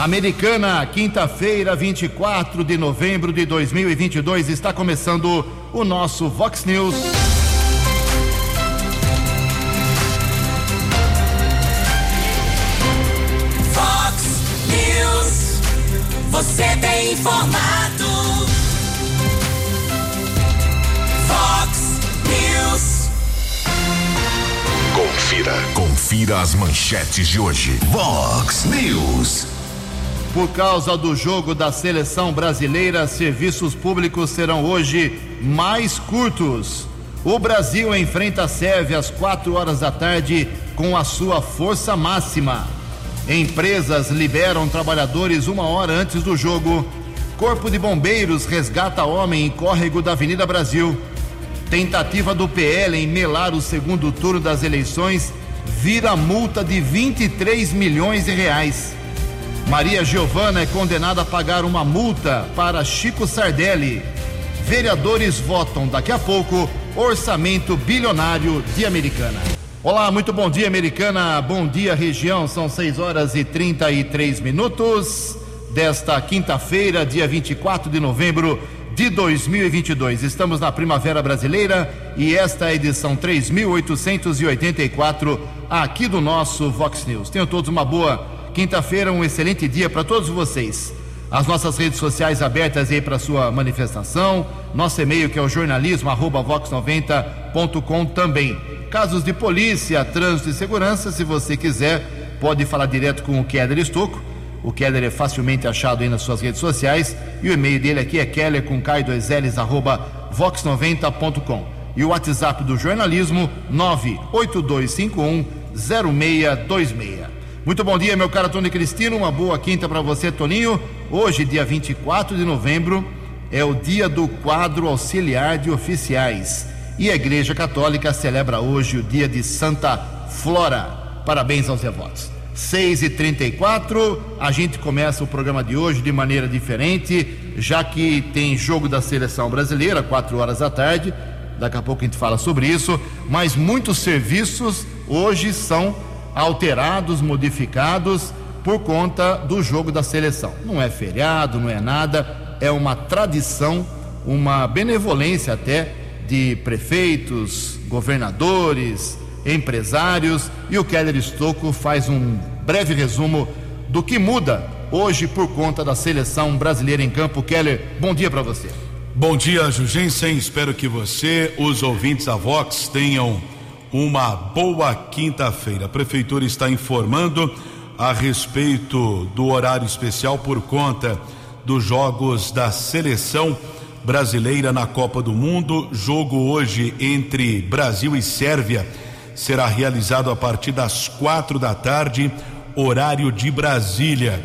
Americana, quinta-feira, 24 de novembro de 2022, está começando o nosso Vox News. Vox News. Você tem informado. Vox News. Confira. Confira as manchetes de hoje. Vox News. Por causa do jogo da seleção brasileira, serviços públicos serão hoje mais curtos. O Brasil enfrenta a Sérvia às 4 horas da tarde com a sua força máxima. Empresas liberam trabalhadores uma hora antes do jogo. Corpo de Bombeiros resgata homem em córrego da Avenida Brasil. Tentativa do PL em melar o segundo turno das eleições vira multa de 23 milhões de reais. Maria Giovana é condenada a pagar uma multa para Chico Sardelli. Vereadores votam daqui a pouco orçamento bilionário de Americana. Olá, muito bom dia, Americana. Bom dia, região. São 6 horas e 33 minutos desta quinta-feira, dia 24 de novembro de 2022. Estamos na Primavera Brasileira e esta é a edição 3884 aqui do nosso Vox News. Tenham todos uma boa quinta-feira, um excelente dia para todos vocês. As nossas redes sociais abertas aí para sua manifestação, nosso e-mail que é o jornalismo@vox90.com também. Casos de polícia, trânsito e segurança, se você quiser, pode falar direto com o Keller Estocco. O Keller é facilmente achado aí nas suas redes sociais e o e-mail dele aqui é keller com cai 2 ls arroba vox90.com. E o WhatsApp do jornalismo 98251 0626. Muito bom dia, meu caro Tony Cristino. Uma boa quinta para você, Toninho. Hoje, dia 24 de novembro, é o dia do quadro auxiliar de oficiais. E a Igreja Católica celebra hoje o dia de Santa Flora. Parabéns aos devotos. 6 e 34 a gente começa o programa de hoje de maneira diferente, já que tem jogo da seleção brasileira, 4 horas da tarde. Daqui a pouco a gente fala sobre isso. Mas muitos serviços hoje são alterados, modificados por conta do jogo da seleção. Não é feriado, não é nada, é uma tradição, uma benevolência até de prefeitos, governadores, empresários e o Keller Estocco faz um breve resumo do que muda hoje por conta da seleção brasileira em campo. Keller, bom dia para você. Bom dia, Jugensen. Espero que você, os ouvintes da Vox, tenham uma boa quinta-feira. A prefeitura está informando a respeito do horário especial por conta dos jogos da seleção brasileira na Copa do Mundo. Jogo hoje entre Brasil e Sérvia será realizado a partir das quatro da tarde, horário de Brasília.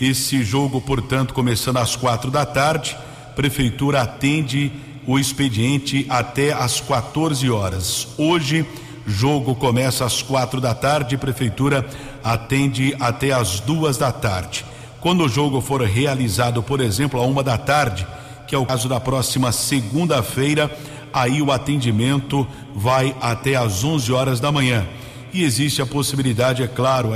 Esse jogo, portanto, começando às quatro da tarde, prefeitura atende o expediente até às 14 horas. Hoje Jogo começa às quatro da tarde, prefeitura atende até às duas da tarde. Quando o jogo for realizado, por exemplo, a uma da tarde, que é o caso da próxima segunda-feira, aí o atendimento vai até às 11 horas da manhã. E existe a possibilidade, é claro,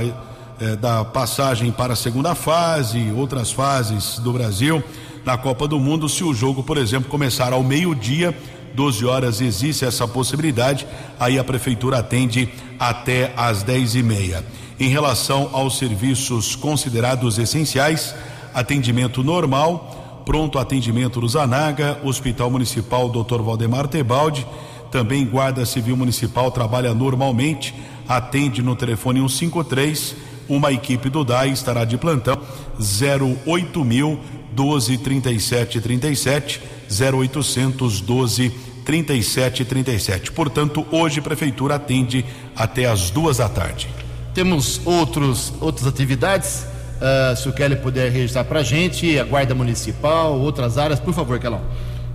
é, da passagem para a segunda fase, outras fases do Brasil na Copa do Mundo, se o jogo, por exemplo, começar ao meio-dia 12 horas existe essa possibilidade, aí a prefeitura atende até às 10 e meia. Em relação aos serviços considerados essenciais, atendimento normal, pronto atendimento do Zanaga, Hospital Municipal Dr. Valdemar Tebaldi, também Guarda Civil Municipal trabalha normalmente, atende no telefone 153, uma equipe do DAI estará de plantão 08000 mil 12 37 37 0800 12 37 37. Portanto, hoje a prefeitura atende até as duas da tarde. Temos outros, outras atividades. Uh, se o Kelly puder registrar para a gente, a Guarda Municipal, outras áreas, por favor, Kelão.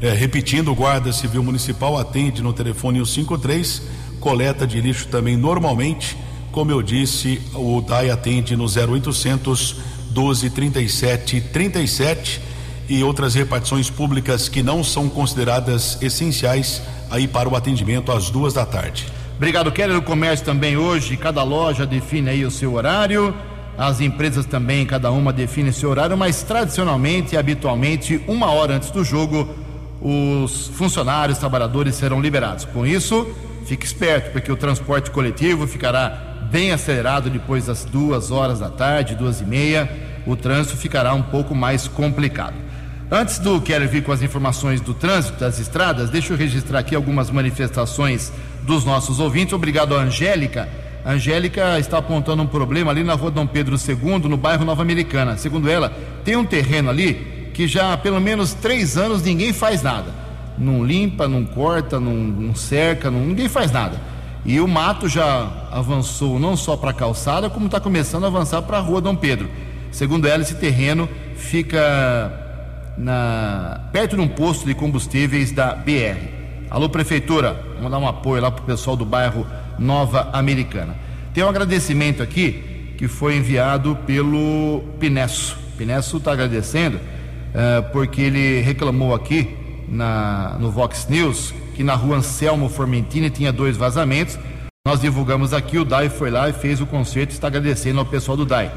É, repetindo, o Guarda Civil Municipal atende no telefone 153, coleta de lixo também normalmente. Como eu disse, o DAI atende no 0800 12 37 37 e outras repartições públicas que não são consideradas essenciais aí para o atendimento às duas da tarde. Obrigado, Keller. O comércio também hoje, cada loja define aí o seu horário. As empresas também, cada uma define seu horário, mas tradicionalmente e habitualmente, uma hora antes do jogo, os funcionários, trabalhadores serão liberados. Com isso, fique esperto, porque o transporte coletivo ficará bem acelerado depois das duas horas da tarde, duas e meia. O trânsito ficará um pouco mais complicado. Antes do Keller vir com as informações do trânsito das estradas, deixa eu registrar aqui algumas manifestações dos nossos ouvintes. Obrigado Angélica. A Angélica está apontando um problema ali na rua Dom Pedro II, no bairro Nova Americana. Segundo ela, tem um terreno ali que já há pelo menos três anos ninguém faz nada. Não limpa, não corta, não, não cerca, não, ninguém faz nada. E o mato já avançou não só para a calçada, como está começando a avançar para a rua Dom Pedro. Segundo ela, esse terreno fica na, perto de um posto de combustíveis da BR. Alô, Prefeitura, vamos dar um apoio lá para o pessoal do bairro Nova Americana. Tem um agradecimento aqui que foi enviado pelo Pinesso. Pinesso está agradecendo uh, porque ele reclamou aqui na, no Vox News que na rua Anselmo Formentini tinha dois vazamentos. Nós divulgamos aqui, o DAI foi lá e fez o concerto, está agradecendo ao pessoal do DAI.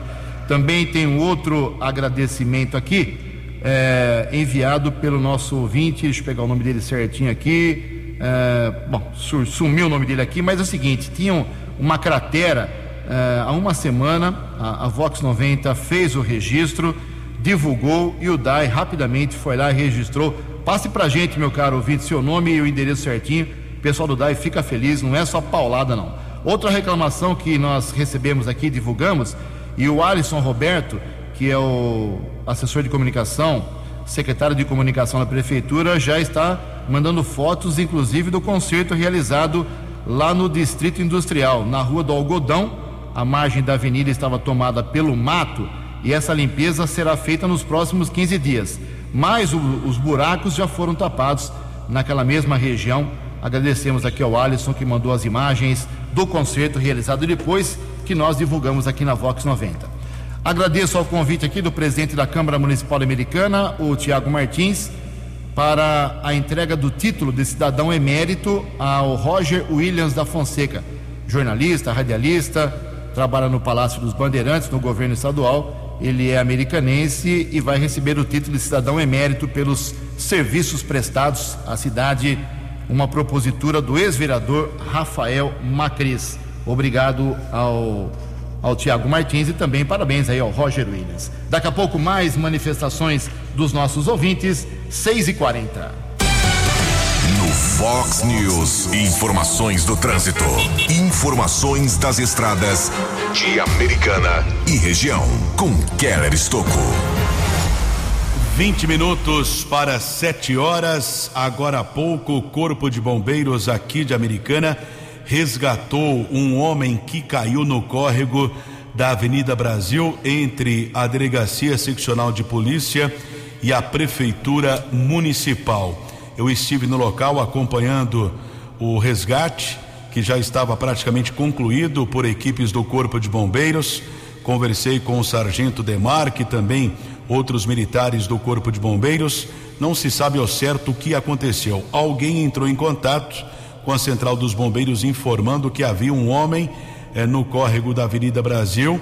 Também tem um outro agradecimento aqui é, enviado pelo nosso ouvinte, deixa eu pegar o nome dele certinho aqui. É, bom, sumiu o nome dele aqui, mas é o seguinte: tinha uma cratera é, há uma semana, a, a, Vox 90 fez o registro, divulgou e o DAI rapidamente foi lá e registrou. Passe pra gente, meu caro ouvinte, seu nome e o endereço certinho. O pessoal do DAI fica feliz, não é só paulada, não. Outra reclamação que nós recebemos aqui, divulgamos, e o Alisson Roberto que é o assessor de comunicação, secretário de comunicação da prefeitura, já está mandando fotos, inclusive, do concerto realizado lá no Distrito Industrial, na Rua do Algodão. A margem da avenida estava tomada pelo mato e essa limpeza será feita nos próximos 15 dias. Mas o, os buracos já foram tapados naquela mesma região. Agradecemos aqui ao Alisson que mandou as imagens do concerto realizado depois que nós divulgamos aqui na Vox 90. Agradeço ao convite aqui do presidente da Câmara Municipal Americana, o Tiago Martins, para a entrega do título de cidadão emérito ao Roger Williams da Fonseca, jornalista, radialista, trabalha no Palácio dos Bandeirantes, no governo estadual. Ele é americanense e vai receber o título de cidadão emérito pelos serviços prestados à cidade, uma propositura do ex-vereador Rafael Macris. Obrigado ao ao Tiago Martins e também parabéns aí ao Roger Williams. Daqui a pouco mais manifestações dos nossos ouvintes, 6 e 40 No Fox News, informações do trânsito, informações das estradas de Americana e região, com Keller Estocco. 20 minutos para 7 horas. Agora há pouco, o Corpo de Bombeiros aqui de Americana resgatou um homem que caiu no córrego da Avenida Brasil entre a Delegacia Seccional de Polícia e a Prefeitura Municipal. Eu estive no local acompanhando o resgate, que já estava praticamente concluído por equipes do Corpo de Bombeiros. Conversei com o Sargento Demarque, também outros militares do Corpo de Bombeiros. Não se sabe ao certo o que aconteceu. Alguém entrou em contato com a Central dos Bombeiros informando que havia um homem eh, no córrego da Avenida Brasil.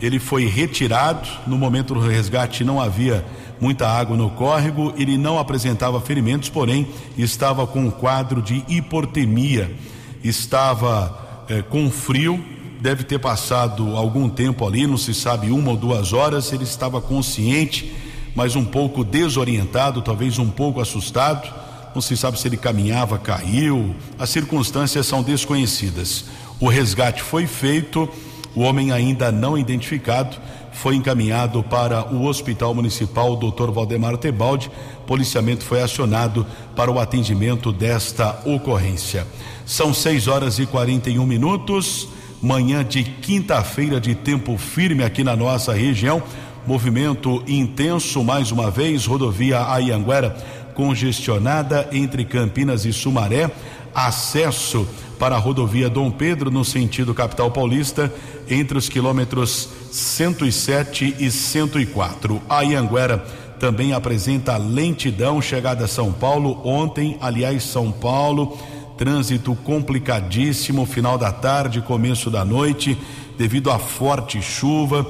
Ele foi retirado. No momento do resgate não havia muita água no córrego. Ele não apresentava ferimentos, porém estava com um quadro de hipotermia. Estava eh, com frio. Deve ter passado algum tempo ali, não se sabe uma ou duas horas. Ele estava consciente, mas um pouco desorientado, talvez um pouco assustado não se sabe se ele caminhava, caiu, as circunstâncias são desconhecidas. O resgate foi feito, o homem ainda não identificado foi encaminhado para o Hospital Municipal Dr. Valdemar Tebaldi. Policiamento foi acionado para o atendimento desta ocorrência. São 6 horas e 41 minutos, manhã de quinta-feira de tempo firme aqui na nossa região. Movimento intenso mais uma vez, rodovia Ayanguera congestionada entre Campinas e Sumaré, acesso para a rodovia Dom Pedro no sentido capital paulista entre os quilômetros 107 e 104. A Ianguera também apresenta lentidão chegada a São Paulo ontem, aliás, São Paulo, trânsito complicadíssimo, final da tarde, começo da noite, devido à forte chuva.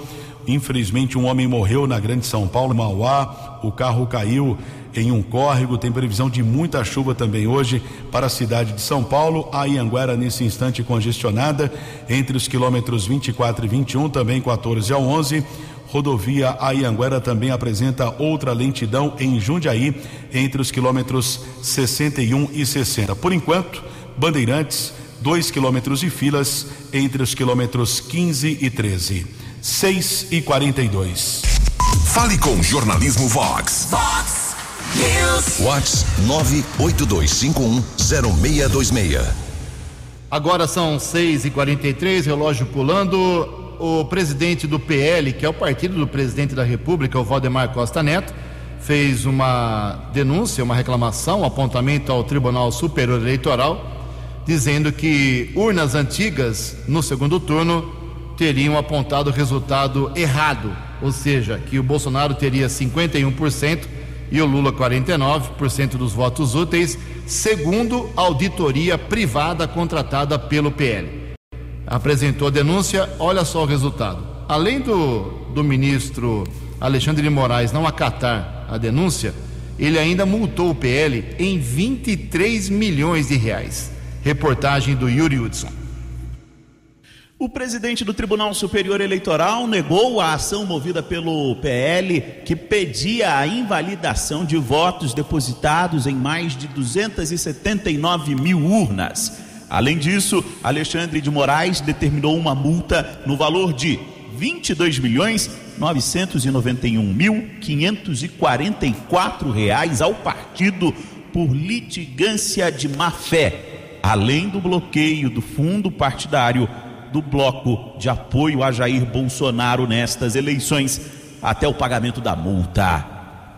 Infelizmente, um homem morreu na Grande São Paulo, Mauá. O carro caiu em um córrego. Tem previsão de muita chuva também hoje para a cidade de São Paulo. A Ianguera, nesse instante, congestionada entre os quilômetros 24 e 21, também 14 ao 11. Rodovia Aianguera também apresenta outra lentidão em Jundiaí, entre os quilômetros 61 e 60. Por enquanto, Bandeirantes, 2 quilômetros de filas entre os quilômetros 15 e 13. 6 e 42. Fale com Jornalismo Vox. Vox Vox 982510626. Agora são 6 e 43 relógio pulando. O presidente do PL, que é o partido do presidente da República, o Valdemar Costa Neto, fez uma denúncia, uma reclamação, um apontamento ao Tribunal Superior Eleitoral, dizendo que urnas antigas no segundo turno teriam apontado resultado errado, ou seja, que o Bolsonaro teria 51% e o Lula 49% dos votos úteis, segundo auditoria privada contratada pelo PL. Apresentou a denúncia, olha só o resultado. Além do, do ministro Alexandre de Moraes não acatar a denúncia, ele ainda multou o PL em 23 milhões de reais. Reportagem do Yuri Hudson. O presidente do Tribunal Superior Eleitoral negou a ação movida pelo PL que pedia a invalidação de votos depositados em mais de 279 mil urnas. Além disso, Alexandre de Moraes determinou uma multa no valor de 22 milhões 991 mil 544 reais ao partido por litigância de má fé, além do bloqueio do fundo partidário do bloco de apoio a Jair Bolsonaro nestas eleições até o pagamento da multa.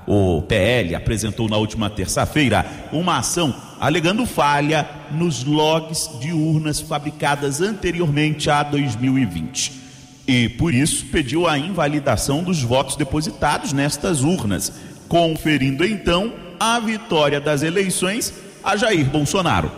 O PL apresentou na última terça-feira uma ação alegando falha nos logs de urnas fabricadas anteriormente a 2020. E por isso pediu a invalidação dos votos depositados nestas urnas, conferindo então a vitória das eleições a Jair Bolsonaro.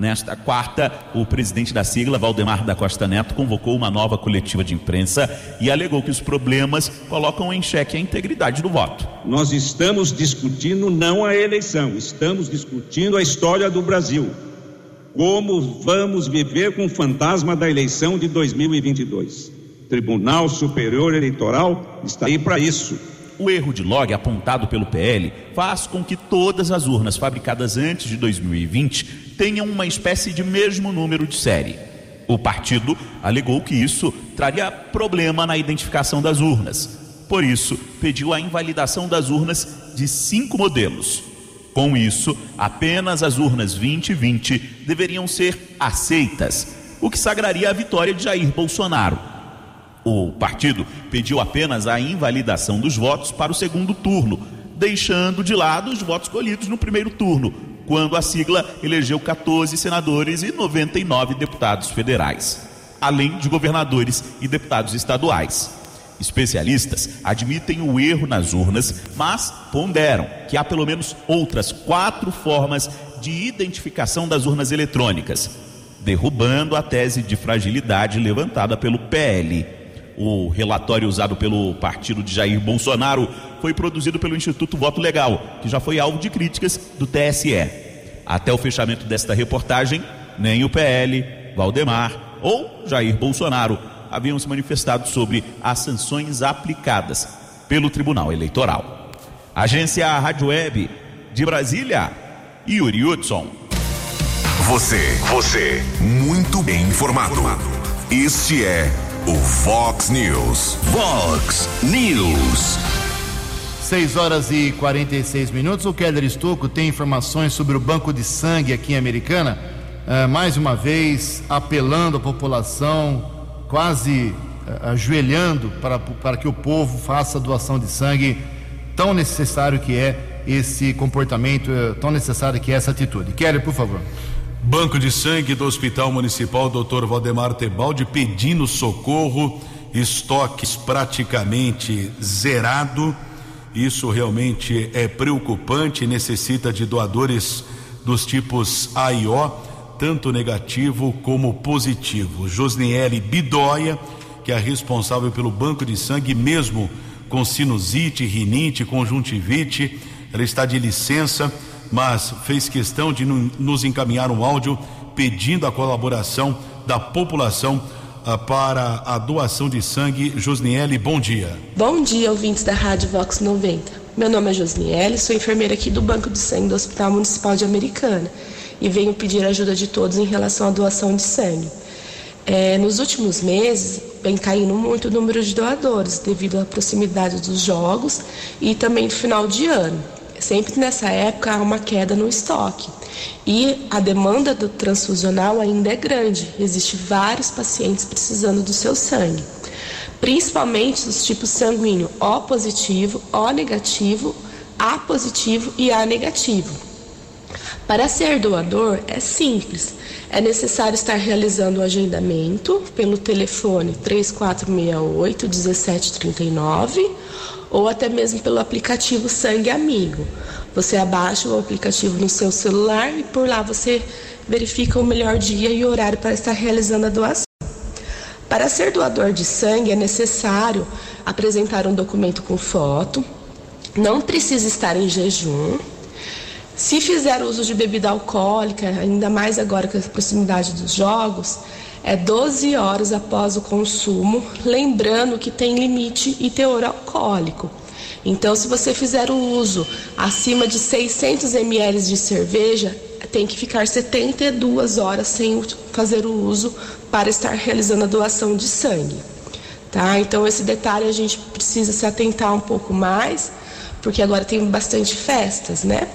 Nesta quarta, o presidente da sigla, Valdemar da Costa Neto, convocou uma nova coletiva de imprensa e alegou que os problemas colocam em xeque a integridade do voto. Nós estamos discutindo não a eleição, estamos discutindo a história do Brasil. Como vamos viver com o fantasma da eleição de 2022? Tribunal Superior Eleitoral está aí para isso. O erro de log apontado pelo PL faz com que todas as urnas fabricadas antes de 2020 tenham uma espécie de mesmo número de série. O partido alegou que isso traria problema na identificação das urnas. Por isso, pediu a invalidação das urnas de cinco modelos. Com isso, apenas as urnas 20 e 20 deveriam ser aceitas, o que sagraria a vitória de Jair Bolsonaro. O partido pediu apenas a invalidação dos votos para o segundo turno, deixando de lado os votos colhidos no primeiro turno, quando a sigla elegeu 14 senadores e 99 deputados federais, além de governadores e deputados estaduais. Especialistas admitem o erro nas urnas, mas ponderam que há pelo menos outras quatro formas de identificação das urnas eletrônicas, derrubando a tese de fragilidade levantada pelo PL. O relatório usado pelo partido de Jair Bolsonaro foi produzido pelo Instituto Voto Legal, que já foi alvo de críticas do TSE. Até o fechamento desta reportagem, nem o PL, Valdemar ou Jair Bolsonaro haviam se manifestado sobre as sanções aplicadas pelo Tribunal Eleitoral. Agência Rádio Web de Brasília, Yuri Hudson. Você, você, muito bem informado. Este é o Fox News. Fox News. 6 horas e 46 minutos. O Keller Estocco tem informações sobre o banco de sangue aqui em Americana. Ah, mais uma vez, apelando à população, quase ah, ajoelhando para, para que o povo faça a doação de sangue. Tão necessário que é esse comportamento, eh, tão necessário que é essa atitude. Keller, por favor. Banco de sangue do Hospital Municipal Dr. Valdemar Tebaldi pedindo socorro, estoques praticamente zerado. Isso realmente é preocupante, necessita de doadores dos tipos A e O, tanto negativo como positivo. Josniele Bidóia, que que é responsável pelo banco de sangue, mesmo com sinusite, rinite, conjuntivite. Ela está de licença, mas fez questão de nos encaminhar um áudio pedindo a colaboração da população uh, para a doação de sangue. Josniele, bom dia. Bom dia, ouvintes da Rádio Vox 90. Meu nome é Josniele, sou enfermeira aqui do Banco de Sangue do Hospital Municipal de Americana e venho pedir ajuda de todos em relação à doação de sangue. É, nos últimos meses, vem caindo muito o número de doadores devido à proximidade dos jogos e também do final de ano. Sempre nessa época há uma queda no estoque e a demanda do transfusional ainda é grande. Existem vários pacientes precisando do seu sangue, principalmente dos tipos sanguíneo O positivo, O negativo, A positivo e A negativo. Para ser doador é simples. É necessário estar realizando o agendamento pelo telefone 3468 1739 ou até mesmo pelo aplicativo Sangue Amigo. Você abaixa o aplicativo no seu celular e por lá você verifica o melhor dia e horário para estar realizando a doação. Para ser doador de sangue é necessário apresentar um documento com foto, não precisa estar em jejum. Se fizer uso de bebida alcoólica, ainda mais agora com a proximidade dos jogos, é 12 horas após o consumo, lembrando que tem limite e teor alcoólico. Então, se você fizer o uso acima de 600 ml de cerveja, tem que ficar 72 horas sem fazer o uso para estar realizando a doação de sangue. Tá? Então, esse detalhe a gente precisa se atentar um pouco mais, porque agora tem bastante festas, né?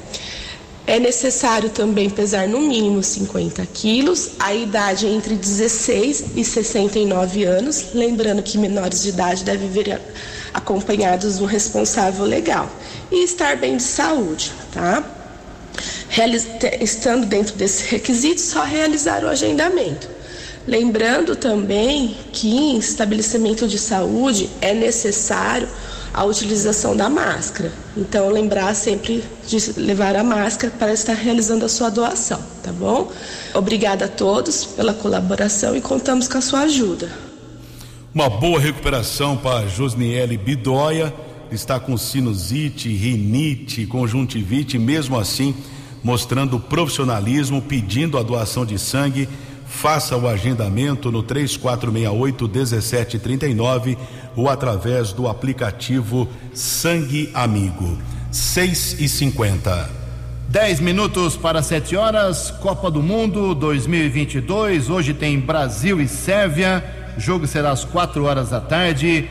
É necessário também pesar no mínimo 50 quilos, a idade é entre 16 e 69 anos, lembrando que menores de idade devem vir acompanhados do responsável legal e estar bem de saúde, tá? Estando dentro desses requisitos, só realizar o agendamento. Lembrando também que em estabelecimento de saúde é necessário a utilização da máscara. Então, lembrar sempre de levar a máscara para estar realizando a sua doação, tá bom? Obrigada a todos pela colaboração e contamos com a sua ajuda. Uma boa recuperação para Josniele Bidóia, está com sinusite, rinite, conjuntivite, mesmo assim mostrando profissionalismo, pedindo a doação de sangue. Faça o agendamento no 3468 1739 ou através do aplicativo Sangue Amigo. 6 e 50 10 minutos para 7 horas, Copa do Mundo 2022. Hoje tem Brasil e Sérvia. O jogo será às 4 horas da tarde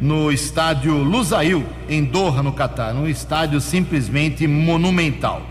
no estádio Lusail, em Doha, no Catar. Um estádio simplesmente monumental.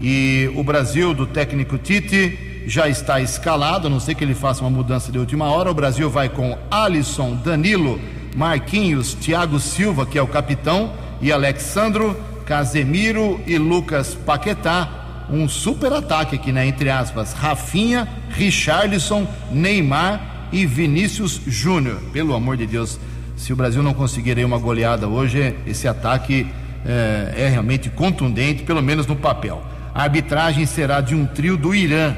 E o Brasil, do técnico Tite, já está escalado, a não sei que ele faça uma mudança de última hora. O Brasil vai com Alisson, Danilo, Marquinhos, Thiago Silva, que é o capitão, e Alexandro, Casemiro e Lucas Paquetá. Um super ataque aqui, né? Entre aspas. Rafinha, Richarlison, Neymar e Vinícius Júnior. Pelo amor de Deus, se o Brasil não conseguir uma goleada hoje, esse ataque é, é realmente contundente, pelo menos no papel. A arbitragem será de um trio do Irã,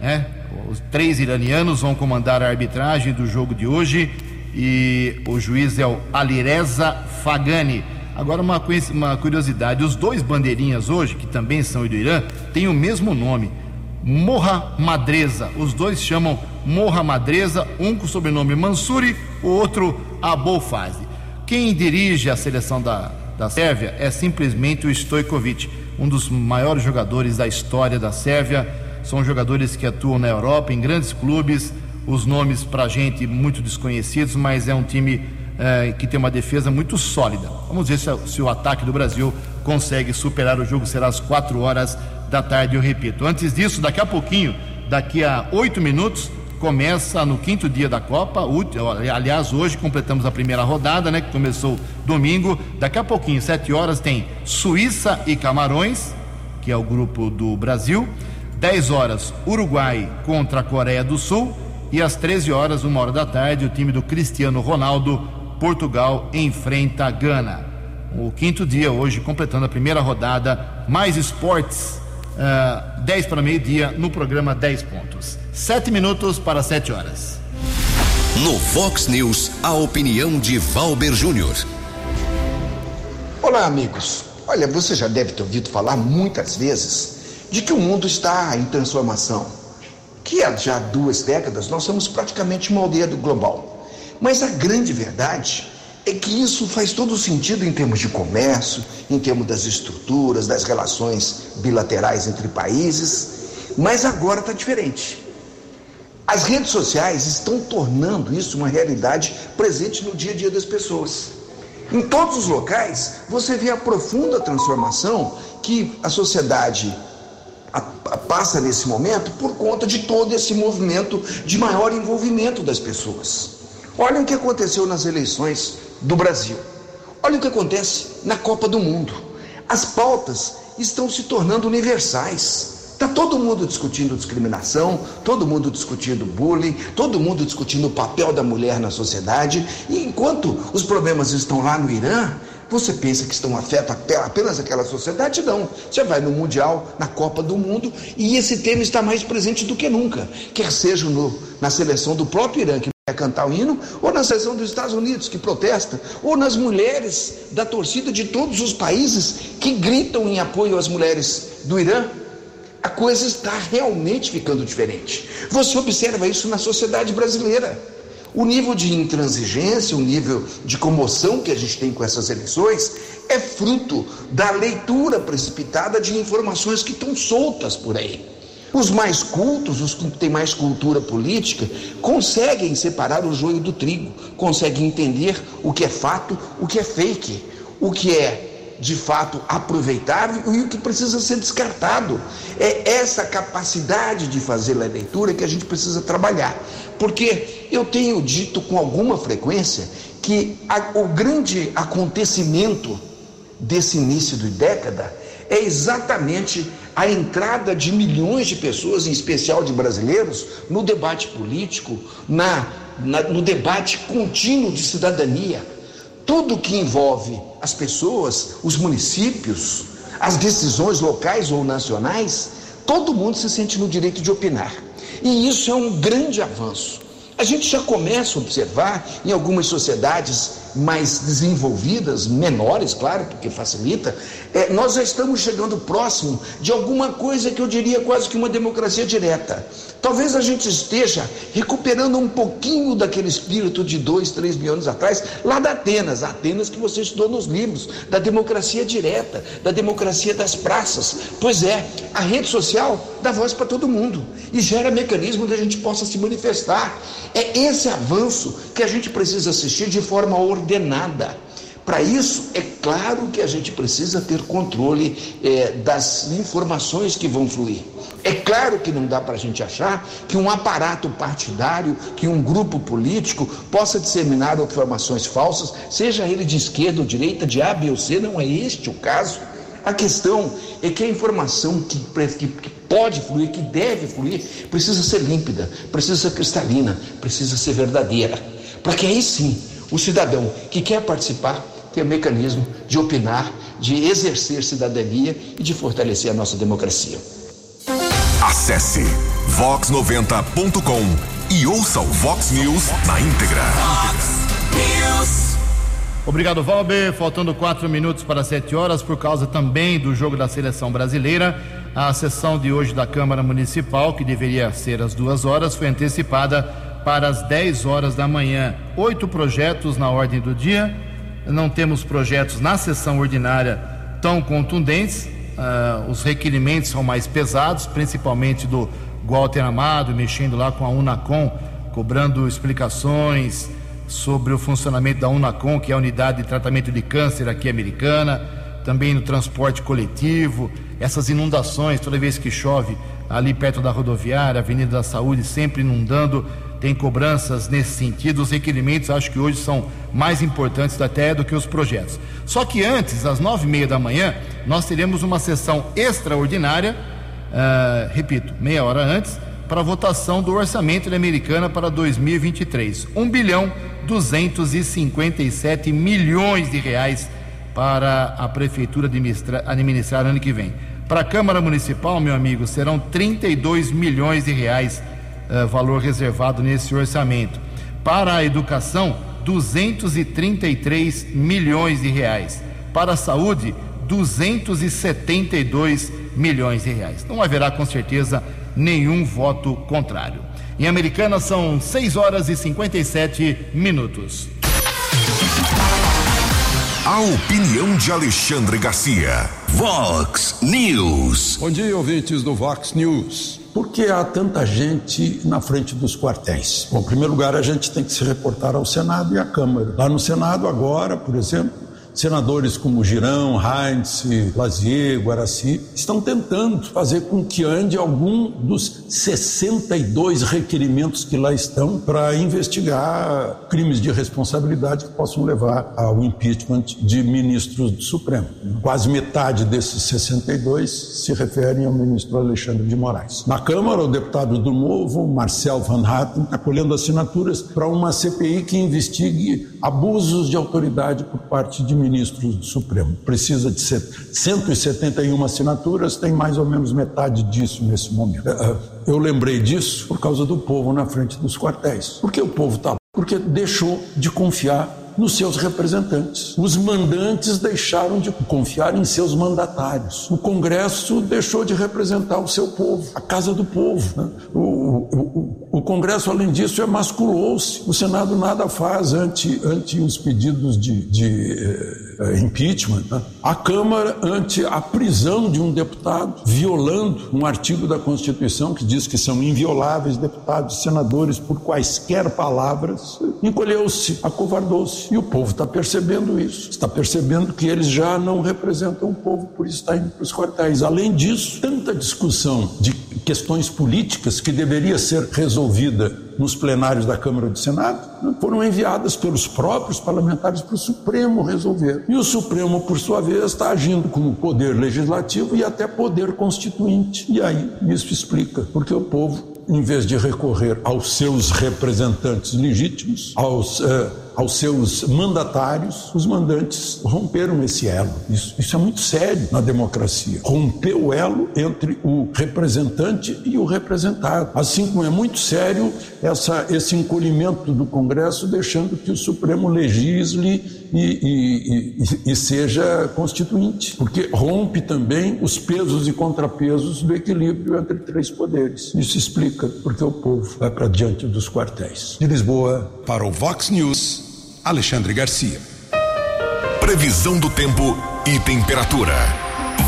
né? Os três iranianos vão comandar a arbitragem do jogo de hoje e o juiz é o Alireza Fagani. Agora, uma, uma curiosidade: os dois bandeirinhas hoje, que também são do Irã, têm o mesmo nome, Morra Madreza. Os dois chamam Morra Madreza, um com o sobrenome Mansuri, o outro Abolfazi. Quem dirige a seleção da, da Sérvia é simplesmente o Stojkovic, um dos maiores jogadores da história da Sérvia. São jogadores que atuam na Europa, em grandes clubes, os nomes para gente muito desconhecidos, mas é um time é, que tem uma defesa muito sólida. Vamos ver se, se, o ataque do Brasil consegue superar o jogo. Será às 4 horas da tarde, eu repito. Antes disso, daqui a pouquinho, daqui a oito minutos, começa no quinto dia da Copa. Aliás, hoje completamos a primeira rodada, né? Que começou domingo. Daqui a pouquinho, sete horas, tem Suíça e Camarões, que é o grupo do Brasil. 10 horas, Uruguai contra a Coreia do Sul. E às 13 horas, uma hora da tarde, o time do Cristiano Ronaldo, Portugal, enfrenta a Gana. O quinto dia hoje, completando a primeira rodada, mais esportes, uh, eh, 10 para meio-dia, no programa 10 pontos. 7 minutos para 7 horas. No Fox News, a opinião de Valber Júnior. Olá, amigos. Olha, você já deve ter ouvido falar muitas vezes de que o mundo está em transformação. Que há já duas décadas nós somos praticamente uma aldeia do global. Mas a grande verdade é que isso faz todo sentido em termos de comércio, em termos das estruturas, das relações bilaterais entre países, mas agora está diferente. As redes sociais estão tornando isso uma realidade presente no dia a dia das pessoas. Em todos os locais, você vê a profunda transformação que a sociedade passa nesse momento por conta de todo esse movimento de maior envolvimento das pessoas. Olha o que aconteceu nas eleições do Brasil. Olha o que acontece na Copa do Mundo. As pautas estão se tornando universais. Está todo mundo discutindo discriminação, todo mundo discutindo bullying, todo mundo discutindo o papel da mulher na sociedade. E enquanto os problemas estão lá no Irã, você pensa que estão afetam apenas aquela sociedade? Não. Você vai no Mundial, na Copa do Mundo, e esse tema está mais presente do que nunca. Quer seja no, na seleção do próprio Irã, que quer cantar o hino, ou na seleção dos Estados Unidos, que protesta, ou nas mulheres da torcida de todos os países que gritam em apoio às mulheres do Irã a coisa está realmente ficando diferente. Você observa isso na sociedade brasileira. O nível de intransigência, o nível de comoção que a gente tem com essas eleições é fruto da leitura precipitada de informações que estão soltas por aí. Os mais cultos, os que têm mais cultura política, conseguem separar o joio do trigo, conseguem entender o que é fato, o que é fake, o que é de fato aproveitável e o que precisa ser descartado. É essa capacidade de fazer a leitura que a gente precisa trabalhar. Porque eu tenho dito com alguma frequência que a, o grande acontecimento desse início de década é exatamente a entrada de milhões de pessoas, em especial de brasileiros, no debate político, na, na no debate contínuo de cidadania tudo que envolve as pessoas, os municípios, as decisões locais ou nacionais, todo mundo se sente no direito de opinar. E isso é um grande avanço. A gente já começa a observar em algumas sociedades mais desenvolvidas, menores, claro, porque facilita, é, nós já estamos chegando próximo de alguma coisa que eu diria quase que uma democracia direta. Talvez a gente esteja recuperando um pouquinho daquele espírito de dois, três mil anos atrás, lá da Atenas, Atenas que você estudou nos livros, da democracia direta, da democracia das praças. Pois é, a rede social dá voz para todo mundo e gera mecanismo onde a gente possa se manifestar. É esse avanço que a gente precisa assistir de forma ordenada. Para isso, é claro que a gente precisa ter controle é, das informações que vão fluir. É claro que não dá para a gente achar que um aparato partidário, que um grupo político possa disseminar informações falsas, seja ele de esquerda ou direita, de A, B ou C, não é este o caso. A questão é que a informação que, que, que pode fluir, que deve fluir, precisa ser límpida, precisa ser cristalina, precisa ser verdadeira. Para que aí sim o cidadão que quer participar tenha mecanismo de opinar, de exercer cidadania e de fortalecer a nossa democracia. Acesse vox90.com e ouça o Vox News na íntegra. Obrigado, Valber. Faltando quatro minutos para sete horas, por causa também do jogo da seleção brasileira, a sessão de hoje da Câmara Municipal, que deveria ser às duas horas, foi antecipada para as 10 horas da manhã. Oito projetos na ordem do dia. Não temos projetos na sessão ordinária tão contundentes. Uh, os requerimentos são mais pesados, principalmente do Walter Amado, mexendo lá com a Unacom, cobrando explicações sobre o funcionamento da Unacom, que é a unidade de tratamento de câncer aqui americana, também no transporte coletivo, essas inundações, toda vez que chove ali perto da rodoviária, Avenida da Saúde, sempre inundando tem cobranças nesse sentido. Os requerimentos acho que hoje são mais importantes até do que os projetos. Só que antes, às nove e meia da manhã, nós teremos uma sessão extraordinária, uh, repito, meia hora antes, para a votação do orçamento da Americana para 2023. 1 bilhão 257 milhões de reais para a prefeitura administrar, administrar ano que vem. Para a Câmara Municipal, meu amigo, serão 32 milhões de reais uh, valor reservado nesse orçamento. Para a educação, 233 milhões de reais. Para a saúde, 272 milhões de reais. Não haverá com certeza nenhum voto contrário. Em Americana são 6 horas e 57 minutos. A opinião de Alexandre Garcia. Vox News. Bom dia, ouvintes do Vox News. Por que há tanta gente na frente dos quartéis? Bom, em primeiro lugar, a gente tem que se reportar ao Senado e à Câmara. Lá no Senado, agora, por exemplo, Senadores como Girão, Heinz, Lazier, Guaraci estão tentando fazer com que ande algum dos 62 requerimentos que lá estão para investigar crimes de responsabilidade que possam levar ao impeachment de ministros do Supremo. Quase metade desses 62 se referem ao ministro Alexandre de Moraes. Na Câmara, o deputado do Novo, Marcel Van Hatten, está colhendo assinaturas para uma CPI que investigue abusos de autoridade por parte de ministros do Supremo. Precisa de 171 assinaturas, tem mais ou menos metade disso nesse momento. É, é, eu lembrei disso por causa do povo na frente dos quartéis. Por que o povo está? Porque deixou de confiar nos seus representantes. Os mandantes deixaram de confiar em seus mandatários. O Congresso deixou de representar o seu povo, a casa do povo. Né? O, o, o, Congresso, além disso, emasculou-se. O Senado nada faz ante, ante os pedidos de, de eh, impeachment. Né? A Câmara, ante a prisão de um deputado, violando um artigo da Constituição que diz que são invioláveis deputados e senadores por quaisquer palavras, encolheu-se, acovardou-se. E o povo está percebendo isso, está percebendo que eles já não representam o povo, por isso está indo para os quartéis. Além disso, tanta discussão de questões políticas que deveria ser resolvida nos plenários da Câmara e do Senado foram enviadas pelos próprios parlamentares para o Supremo resolver. E o Supremo, por sua vez, está agindo como poder legislativo e até poder constituinte. E aí isso explica porque o povo em vez de recorrer aos seus representantes legítimos, aos, uh, aos seus mandatários, os mandantes romperam esse elo. Isso, isso, é muito sério na democracia. Romper o elo entre o representante e o representado. Assim como é muito sério essa, esse encolhimento do Congresso, deixando que o Supremo legisle e, e, e, e seja constituinte, porque rompe também os pesos e contrapesos do equilíbrio entre três poderes. Isso explica porque o povo vai para diante dos quartéis. De Lisboa, para o Vox News, Alexandre Garcia. Previsão do tempo e temperatura.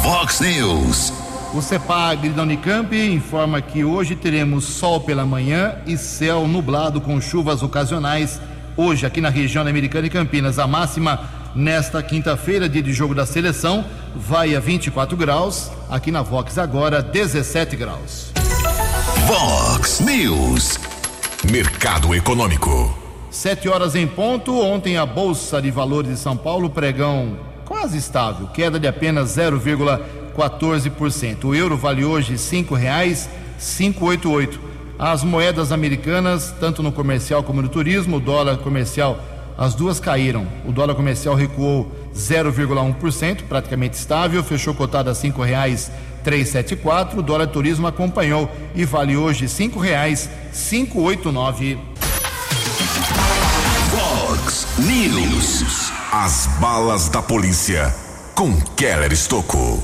Vox News. O CEPAG da Unicamp informa que hoje teremos sol pela manhã e céu nublado com chuvas ocasionais hoje aqui na região da Americana e Campinas. A máxima nesta quinta-feira, dia de jogo da seleção, vai a 24 graus. Aqui na Vox agora 17 graus. Vox News. Mercado Econômico. Sete horas em ponto, ontem a Bolsa de Valores de São Paulo, pregão quase estável, queda de apenas 0,14%. O euro vale hoje R$ 5,588. As moedas americanas, tanto no comercial como no turismo, o dólar comercial, as duas caíram. O dólar comercial recuou 0,1%, praticamente estável, fechou cotado a R$ 5,374. O dólar turismo acompanhou e vale hoje R$ 5,589. As balas da polícia com Keller Estocou.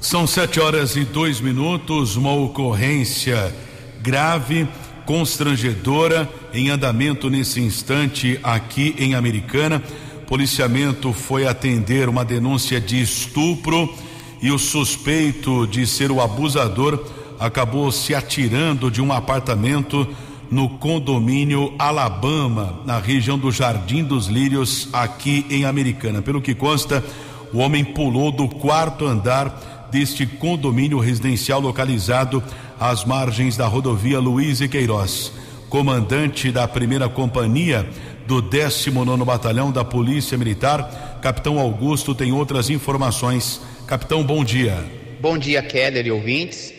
São sete horas e dois minutos. Uma ocorrência grave, constrangedora, em andamento nesse instante aqui em Americana. Policiamento foi atender uma denúncia de estupro e o suspeito de ser o abusador acabou se atirando de um apartamento no condomínio Alabama, na região do Jardim dos Lírios, aqui em Americana. Pelo que consta, o homem pulou do quarto andar deste condomínio residencial localizado às margens da rodovia Luiz e Queiroz. Comandante da primeira companhia do 19 Batalhão da Polícia Militar, Capitão Augusto, tem outras informações. Capitão, bom dia. Bom dia, Keller e ouvintes.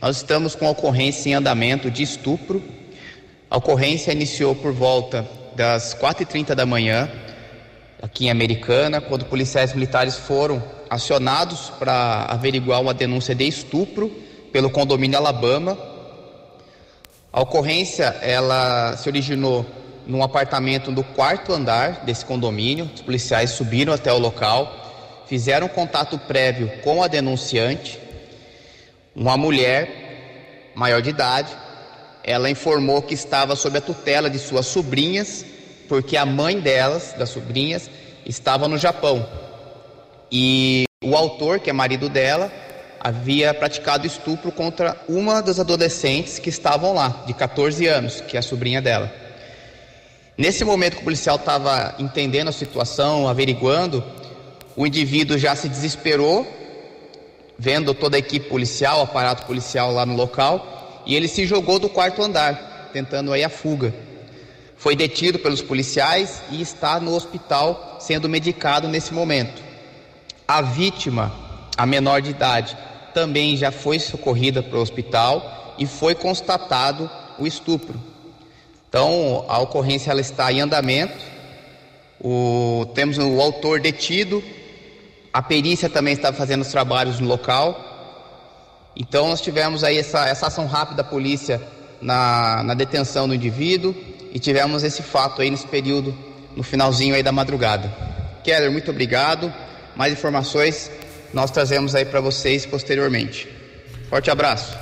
Nós estamos com ocorrência em andamento de estupro. A ocorrência iniciou por volta das 4h30 da manhã, aqui em Americana, quando policiais militares foram acionados para averiguar uma denúncia de estupro pelo condomínio Alabama. A ocorrência ela se originou num apartamento do quarto andar desse condomínio. Os policiais subiram até o local, fizeram contato prévio com a denunciante, uma mulher maior de idade. Ela informou que estava sob a tutela de suas sobrinhas, porque a mãe delas, das sobrinhas, estava no Japão. E o autor, que é marido dela, havia praticado estupro contra uma das adolescentes que estavam lá, de 14 anos, que é a sobrinha dela. Nesse momento que o policial estava entendendo a situação, averiguando, o indivíduo já se desesperou, vendo toda a equipe policial, o aparato policial lá no local, e ele se jogou do quarto andar, tentando aí a fuga. Foi detido pelos policiais e está no hospital sendo medicado nesse momento. A vítima, a menor de idade, também já foi socorrida para o hospital e foi constatado o estupro. Então, a ocorrência ela está em andamento. O, temos o autor detido. A perícia também está fazendo os trabalhos no local. Então, nós tivemos aí essa, essa ação rápida da polícia na, na detenção do indivíduo e tivemos esse fato aí nesse período, no finalzinho aí da madrugada. Keller, muito obrigado. Mais informações nós trazemos aí para vocês posteriormente. Forte abraço.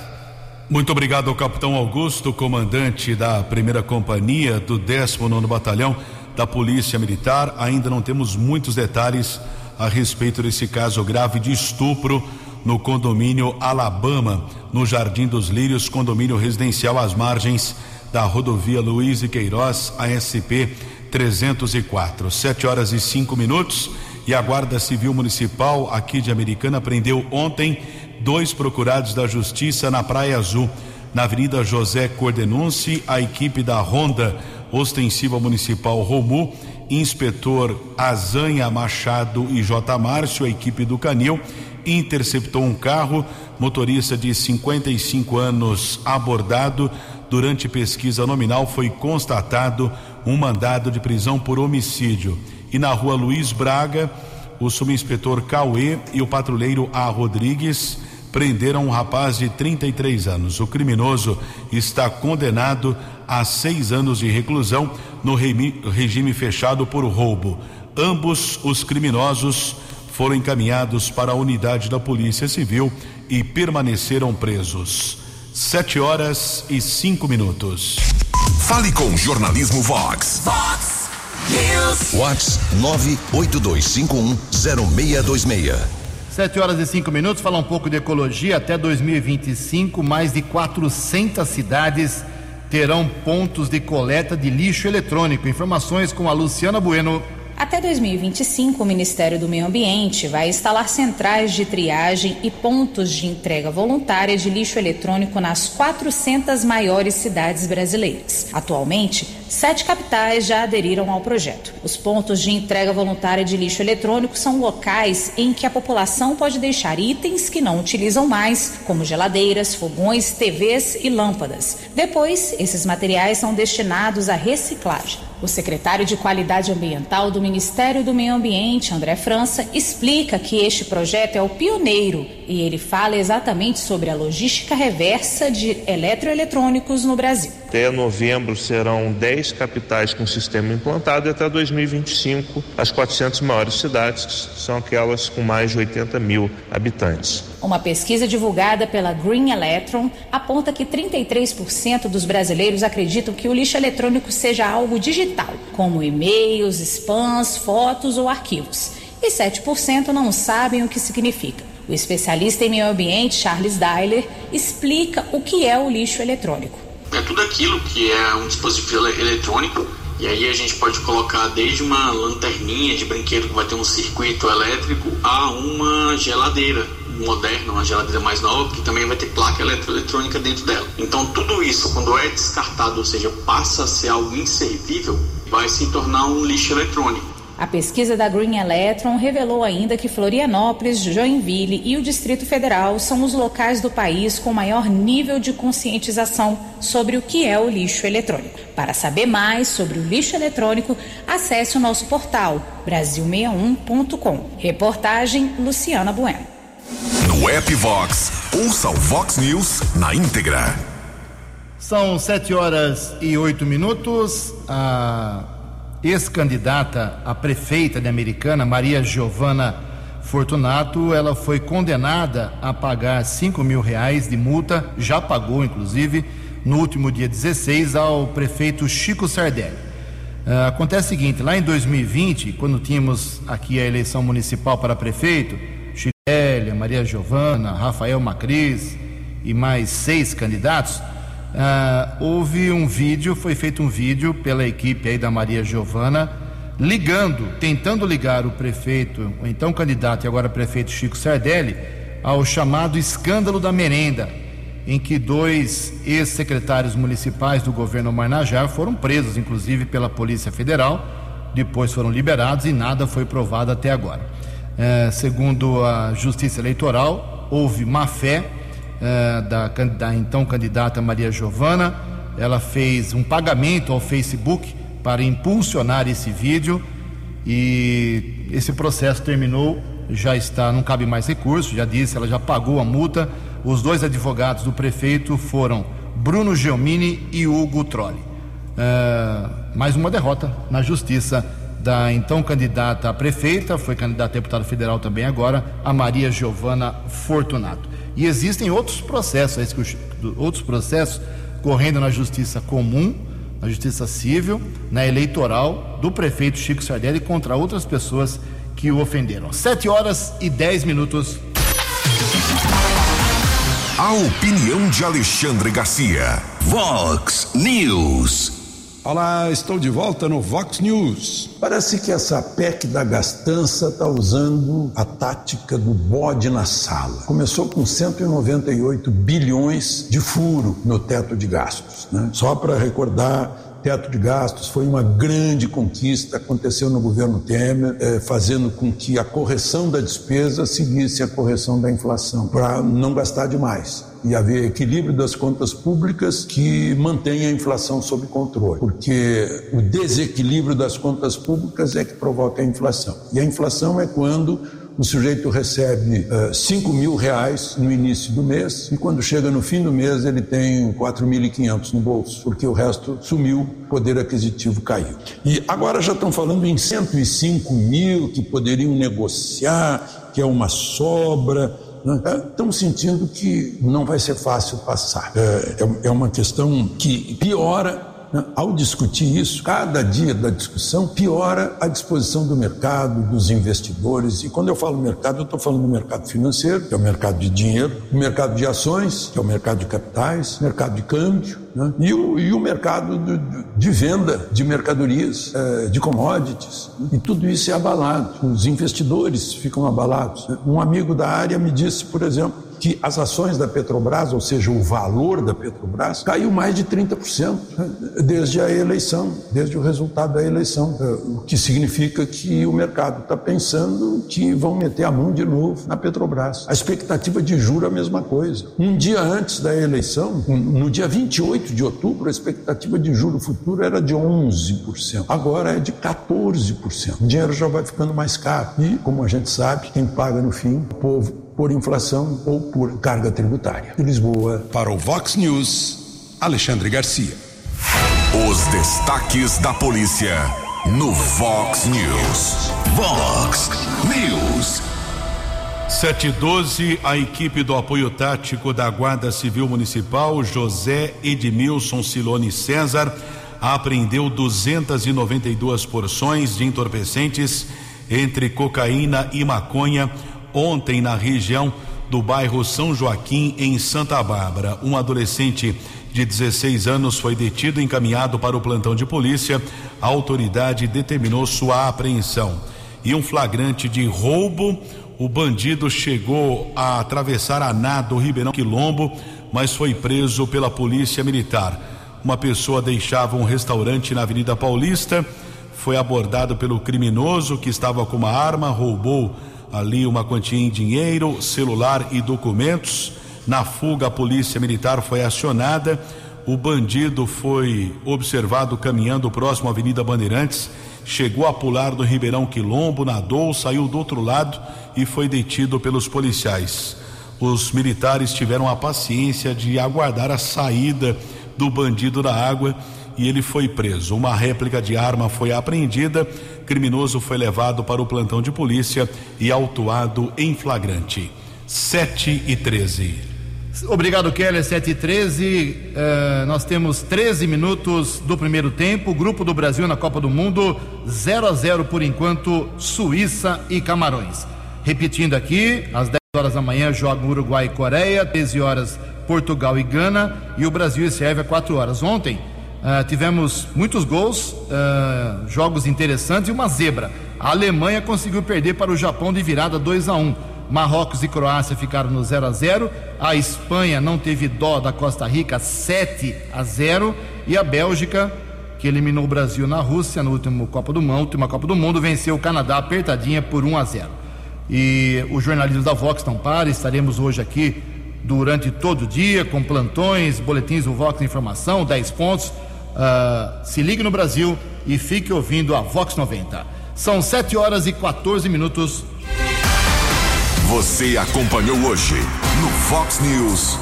Muito obrigado ao capitão Augusto, comandante da primeira companhia do 19 Batalhão da Polícia Militar. Ainda não temos muitos detalhes a respeito desse caso grave de estupro no condomínio Alabama, no Jardim dos Lírios, condomínio residencial às margens da rodovia Luiz e Queiroz, ASP 304. Sete horas e cinco minutos e a Guarda Civil Municipal aqui de Americana prendeu ontem dois procurados da Justiça na Praia Azul. Na Avenida José Cordenunci, a equipe da Ronda Ostensiva Municipal Romu, inspetor Azanha Machado e J. Márcio, a equipe do Canil, interceptou um carro, motorista de 55 anos abordado. Durante pesquisa nominal foi constatado um mandado de prisão por homicídio e na rua Luiz Braga, o subinspetor Cauê e o patrulheiro A. Rodrigues prenderam um rapaz de 33 anos. O criminoso está condenado a seis anos de reclusão no regime fechado por roubo. Ambos os criminosos foram encaminhados para a unidade da Polícia Civil e permaneceram presos. Sete horas e cinco minutos. Fale com Jornalismo Vox. Vox Whats 982510626. Sete horas e cinco minutos, falar um pouco de ecologia. Até 2025, mais de 400 cidades terão pontos de coleta de lixo eletrônico. Informações com a Luciana Bueno. Até 2025, o Ministério do Meio Ambiente vai instalar centrais de triagem e pontos de entrega voluntária de lixo eletrônico nas 400 maiores cidades brasileiras. Atualmente, sete capitais já aderiram ao projeto. Os pontos de entrega voluntária de lixo eletrônico são locais em que a população pode deixar itens que não utilizam mais, como geladeiras, fogões, TVs e lâmpadas. Depois, esses materiais são destinados à reciclagem. O secretário de Qualidade Ambiental do Ministério do Meio Ambiente, André França, explica que este projeto é o pioneiro e ele fala exatamente sobre a logística reversa de eletroeletrônicos no Brasil. Até novembro serão 10 capitais com sistema implantado e até 2025 as 400 maiores cidades são aquelas com mais de 80 mil habitantes. Uma pesquisa divulgada pela Green Electron aponta que 33% dos brasileiros acreditam que o lixo eletrônico seja algo digital, como e-mails, spams, fotos ou arquivos. E 7% não sabem o que significa. O especialista em meio ambiente, Charles Dyler, explica o que é o lixo eletrônico. É tudo aquilo que é um dispositivo eletrônico e aí a gente pode colocar desde uma lanterninha de brinquedo que vai ter um circuito elétrico a uma geladeira moderna, uma geladeira mais nova, que também vai ter placa eletroeletrônica dentro dela. Então tudo isso, quando é descartado, ou seja, passa a ser algo inservível, vai se tornar um lixo eletrônico. A pesquisa da Green Electron revelou ainda que Florianópolis, Joinville e o Distrito Federal são os locais do país com maior nível de conscientização sobre o que é o lixo eletrônico. Para saber mais sobre o lixo eletrônico, acesse o nosso portal brasil61.com. Reportagem Luciana Bueno. No app Vox, ouça o Vox News na íntegra. São sete horas e oito minutos. A ex-candidata a prefeita de Americana, Maria Giovana Fortunato, ela foi condenada a pagar cinco mil reais de multa, já pagou inclusive, no último dia 16 ao prefeito Chico Sardelli. Uh, acontece o seguinte, lá em 2020, quando tínhamos aqui a eleição municipal para prefeito, Chico Maria Giovana, Rafael Macris e mais seis candidatos, ah, houve um vídeo, foi feito um vídeo pela equipe aí da Maria Giovana, ligando, tentando ligar o prefeito, o então candidato e agora prefeito Chico Sardelli, ao chamado escândalo da merenda, em que dois ex-secretários municipais do governo Marnajar foram presos, inclusive pela Polícia Federal, depois foram liberados e nada foi provado até agora. Eh, segundo a Justiça Eleitoral, houve má fé eh, da, da então candidata Maria Giovana. Ela fez um pagamento ao Facebook para impulsionar esse vídeo e esse processo terminou, já está, não cabe mais recurso, já disse, ela já pagou a multa. Os dois advogados do prefeito foram Bruno Gelmini e Hugo Trolli. Uh, mais uma derrota na justiça da então candidata a prefeita, foi candidata a deputada federal também agora, a Maria Giovana Fortunato. E existem outros processos, outros processos correndo na justiça comum, na justiça civil, na eleitoral do prefeito Chico Sardelli contra outras pessoas que o ofenderam. Sete horas e dez minutos. A opinião de Alexandre Garcia. Vox News. Olá, estou de volta no Vox News. Parece que essa PEC da gastança está usando a tática do bode na sala. Começou com 198 bilhões de furo no teto de gastos. Né? Só para recordar, teto de gastos foi uma grande conquista, aconteceu no governo Temer, eh, fazendo com que a correção da despesa seguisse a correção da inflação, para não gastar demais e haver equilíbrio das contas públicas que mantenha a inflação sob controle, porque o desequilíbrio das contas públicas é que provoca a inflação. E a inflação é quando o sujeito recebe uh, 5 mil reais no início do mês e quando chega no fim do mês ele tem 4.500 no bolso, porque o resto sumiu, poder aquisitivo caiu. E agora já estão falando em 105 mil que poderiam negociar, que é uma sobra. Né? Estão sentindo que não vai ser fácil passar. É, é, é uma questão que piora? Ao discutir isso, cada dia da discussão piora a disposição do mercado, dos investidores. E quando eu falo mercado, eu estou falando do mercado financeiro, que é o mercado de dinheiro, o mercado de ações, que é o mercado de capitais, mercado de câmbio, né? e, o, e, o, mercado de, de, venda de mercadorias, é, de commodities. Né? E tudo isso é abalado. Os investidores ficam abalados. Um amigo da área me disse, por exemplo, que as ações da Petrobras, ou seja, o valor da Petrobras, caiu mais de 30% né, desde a eleição, desde o resultado da eleição. É, o que significa que o mercado está pensando que vão meter a mão de novo na Petrobras. A expectativa de juro é a mesma coisa. Um dia antes da eleição, no dia 28 de outubro, a expectativa de juro futuro era de 11%. Agora é de 14%. O dinheiro já vai ficando mais caro. E, como a gente sabe, quem paga no fim, o povo por inflação ou por carga tributária. De Lisboa. Para o Vox News, Alexandre Garcia. Os destaques da polícia no Vox News. Vox News. 712, a equipe do apoio tático da Guarda Civil Municipal, José Edmilson Silone César, apreendeu 292 porções de entorpecentes entre cocaína e maconha ontem na região do bairro São Joaquim, em Santa Bárbara. Um adolescente de 16 anos foi detido e encaminhado para o plantão de polícia. A autoridade determinou sua apreensão. E um flagrante de roubo. O bandido chegou a atravessar a nado Ribeirão Quilombo, mas foi preso pela polícia militar. Uma pessoa deixava um restaurante na Avenida Paulista, foi abordado pelo criminoso que estava com uma arma, roubou ali uma quantia em dinheiro, celular e documentos. Na fuga, a polícia militar foi acionada. O bandido foi observado caminhando próximo à Avenida Bandeirantes, chegou a pular do Ribeirão Quilombo, nadou, saiu do outro lado e foi detido pelos policiais. Os militares tiveram a paciência de aguardar a saída do bandido da água e ele foi preso. Uma réplica de arma foi apreendida, criminoso foi levado para o plantão de polícia e autuado em flagrante. 7 e 13. Obrigado, Keller. 7 e 13. Uh, nós temos 13 minutos do primeiro tempo. Grupo do Brasil na Copa do Mundo, 0 a 0 por enquanto, Suíça e Camarões. Repetindo aqui, às 10 horas da manhã jogam Uruguai e Coreia, 13 horas Portugal e Gana e o Brasil e Sérvia 4 horas. Ontem uh, tivemos muitos gols, uh, jogos interessantes e uma zebra. A Alemanha conseguiu perder para o Japão de virada 2 a 1. Marrocos e Croácia ficaram no 0 a 0. A Espanha não teve dó da Costa Rica 7 a 0 e a Bélgica que eliminou o Brasil na Rússia no último Copa do Mundo, última Copa do Mundo, venceu o Canadá apertadinha por 1 a 0. E os jornalistas da Vox não param, estaremos hoje aqui durante todo o dia com plantões, boletins do Vox Informação, 10 pontos. Uh, se ligue no Brasil e fique ouvindo a Vox 90. São 7 horas e 14 minutos. Você acompanhou hoje no Fox News.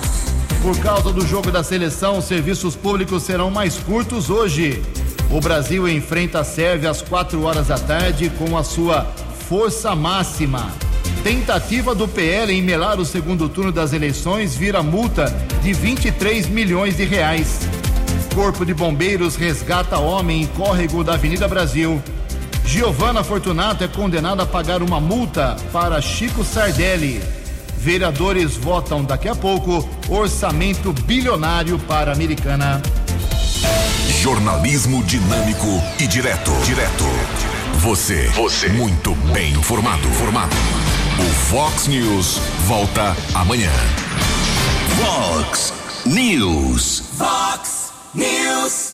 Por causa do jogo da seleção, os serviços públicos serão mais curtos hoje. O Brasil enfrenta a Sérvia às 4 horas da tarde com a sua força máxima. Tentativa do PL em melar o segundo turno das eleições vira multa de 23 milhões de reais. Corpo de Bombeiros resgata homem em córrego da Avenida Brasil. Giovana Fortunato é condenada a pagar uma multa para Chico Sardelli. Vereadores votam daqui a pouco orçamento bilionário para a Americana. Jornalismo dinâmico e direto. Direto. Você. Você. Muito bem informado. Formado. O Fox News volta amanhã. Fox News. Fox News.